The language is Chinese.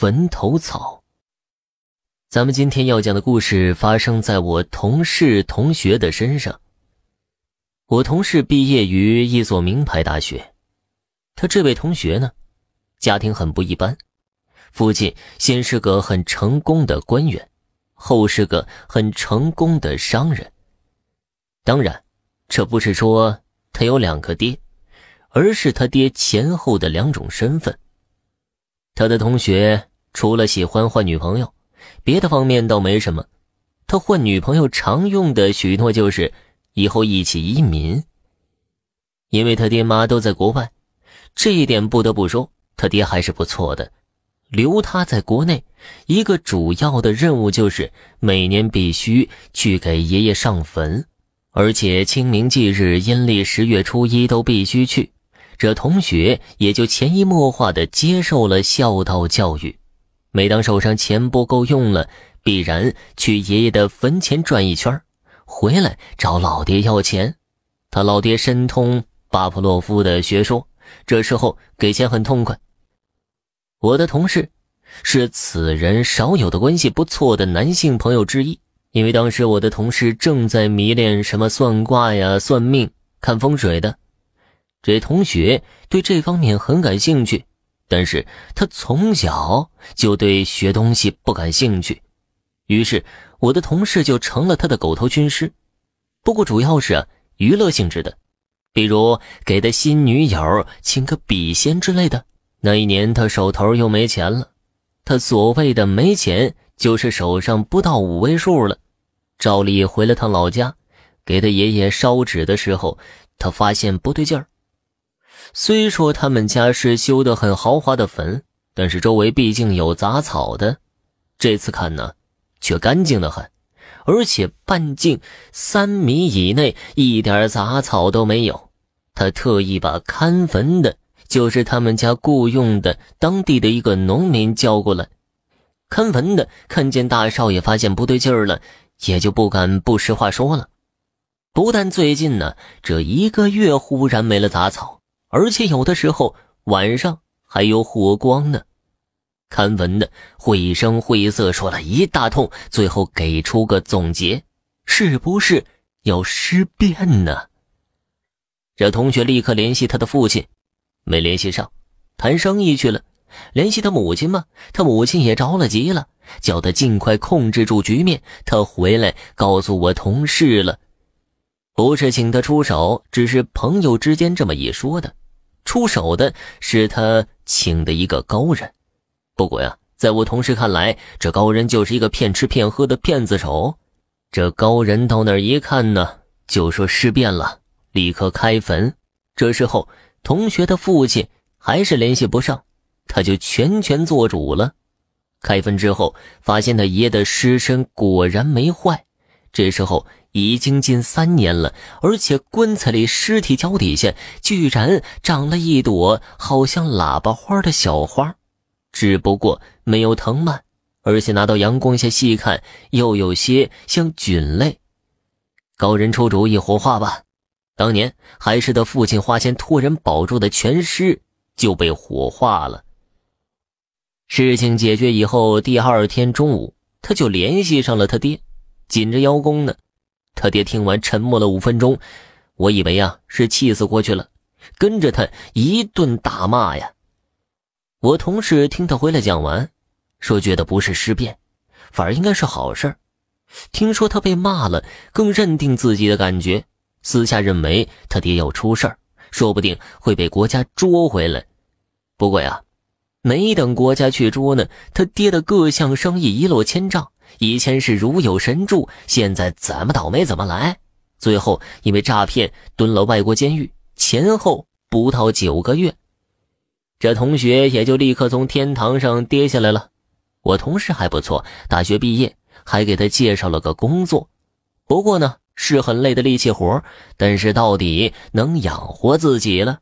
坟头草。咱们今天要讲的故事发生在我同事同学的身上。我同事毕业于一所名牌大学，他这位同学呢，家庭很不一般，父亲先是个很成功的官员，后是个很成功的商人。当然，这不是说他有两个爹，而是他爹前后的两种身份。他的同学除了喜欢换女朋友，别的方面倒没什么。他换女朋友常用的许诺就是以后一起移民。因为他爹妈都在国外，这一点不得不说，他爹还是不错的。留他在国内，一个主要的任务就是每年必须去给爷爷上坟，而且清明忌日、阴历十月初一都必须去。这同学也就潜移默化的接受了孝道教育。每当手上钱不够用了，必然去爷爷的坟前转一圈，回来找老爹要钱。他老爹深通巴甫洛夫的学说，这时候给钱很痛快。我的同事是此人少有的关系不错的男性朋友之一，因为当时我的同事正在迷恋什么算卦呀、算命、看风水的。这同学对这方面很感兴趣，但是他从小就对学东西不感兴趣，于是我的同事就成了他的狗头军师。不过主要是娱乐性质的，比如给他新女友请个笔仙之类的。那一年他手头又没钱了，他所谓的没钱就是手上不到五位数了。照例回了趟老家，给他爷爷烧纸的时候，他发现不对劲儿。虽说他们家是修的很豪华的坟，但是周围毕竟有杂草的。这次看呢，却干净的很，而且半径三米以内一点杂草都没有。他特意把看坟的，就是他们家雇佣的当地的一个农民叫过来。看坟的看见大少爷发现不对劲儿了，也就不敢不实话说了。不但最近呢，这一个月忽然没了杂草。而且有的时候晚上还有火光呢。看文的绘声绘色说了一大通，最后给出个总结：是不是要尸变呢？这同学立刻联系他的父亲，没联系上，谈生意去了。联系他母亲嘛，他母亲也着了急了，叫他尽快控制住局面。他回来告诉我同事了，不是请他出手，只是朋友之间这么一说的。出手的是他请的一个高人，不过呀，在我同事看来，这高人就是一个骗吃骗喝的骗子手。这高人到那儿一看呢，就说尸变了，立刻开坟。这时候，同学的父亲还是联系不上，他就全权做主了。开坟之后，发现他爷的尸身果然没坏。这时候。已经近三年了，而且棺材里尸体脚底下居然长了一朵好像喇叭花的小花，只不过没有藤蔓，而且拿到阳光下细看，又有些像菌类。高人出主意火化吧，当年还是他父亲花钱托人保住的全尸就被火化了。事情解决以后，第二天中午他就联系上了他爹，紧着邀功呢。他爹听完沉默了五分钟，我以为啊是气死过去了，跟着他一顿大骂呀。我同事听他回来讲完，说觉得不是尸变，反而应该是好事听说他被骂了，更认定自己的感觉，私下认为他爹要出事儿，说不定会被国家捉回来。不过呀，没等国家去捉呢，他爹的各项生意一落千丈。以前是如有神助，现在怎么倒霉怎么来。最后因为诈骗蹲了外国监狱，前后不到九个月，这同学也就立刻从天堂上跌下来了。我同事还不错，大学毕业，还给他介绍了个工作。不过呢，是很累的力气活，但是到底能养活自己了。